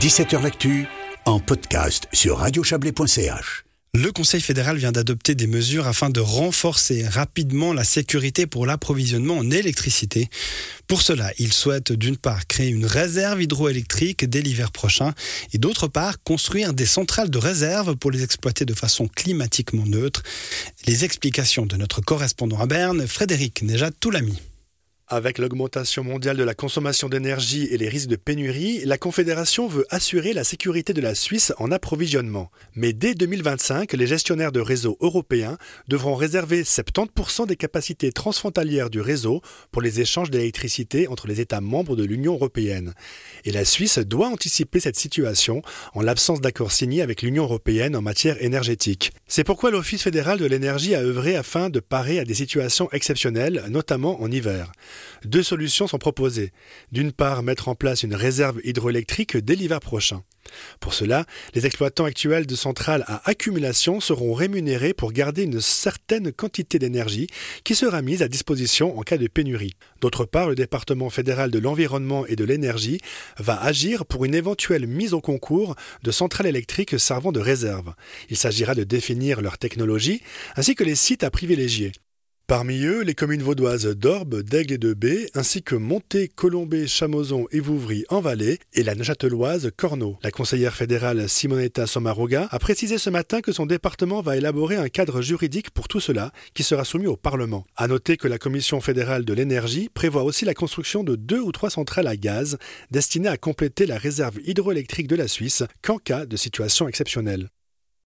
17h L'actu en podcast sur radiochablais.ch. Le Conseil fédéral vient d'adopter des mesures afin de renforcer rapidement la sécurité pour l'approvisionnement en électricité. Pour cela, il souhaite d'une part créer une réserve hydroélectrique dès l'hiver prochain et d'autre part construire des centrales de réserve pour les exploiter de façon climatiquement neutre. Les explications de notre correspondant à Berne, Frédéric Nejat-Toulami. Avec l'augmentation mondiale de la consommation d'énergie et les risques de pénurie, la Confédération veut assurer la sécurité de la Suisse en approvisionnement. Mais dès 2025, les gestionnaires de réseaux européens devront réserver 70% des capacités transfrontalières du réseau pour les échanges d'électricité entre les États membres de l'Union européenne. Et la Suisse doit anticiper cette situation en l'absence d'accord signé avec l'Union européenne en matière énergétique. C'est pourquoi l'Office fédéral de l'énergie a œuvré afin de parer à des situations exceptionnelles, notamment en hiver. Deux solutions sont proposées. D'une part, mettre en place une réserve hydroélectrique dès l'hiver prochain. Pour cela, les exploitants actuels de centrales à accumulation seront rémunérés pour garder une certaine quantité d'énergie qui sera mise à disposition en cas de pénurie. D'autre part, le département fédéral de l'environnement et de l'énergie va agir pour une éventuelle mise au concours de centrales électriques servant de réserve. Il s'agira de définir leur technologie ainsi que les sites à privilégier. Parmi eux, les communes vaudoises d'Orbe, d'Aigle et de Bé, ainsi que Monté, Colombé, Chamozon et Vouvry en Valais, et la Neuchâteloise Corneau. La conseillère fédérale Simonetta Sommaruga a précisé ce matin que son département va élaborer un cadre juridique pour tout cela, qui sera soumis au Parlement. À noter que la Commission fédérale de l'énergie prévoit aussi la construction de deux ou trois centrales à gaz, destinées à compléter la réserve hydroélectrique de la Suisse, qu'en cas de situation exceptionnelle.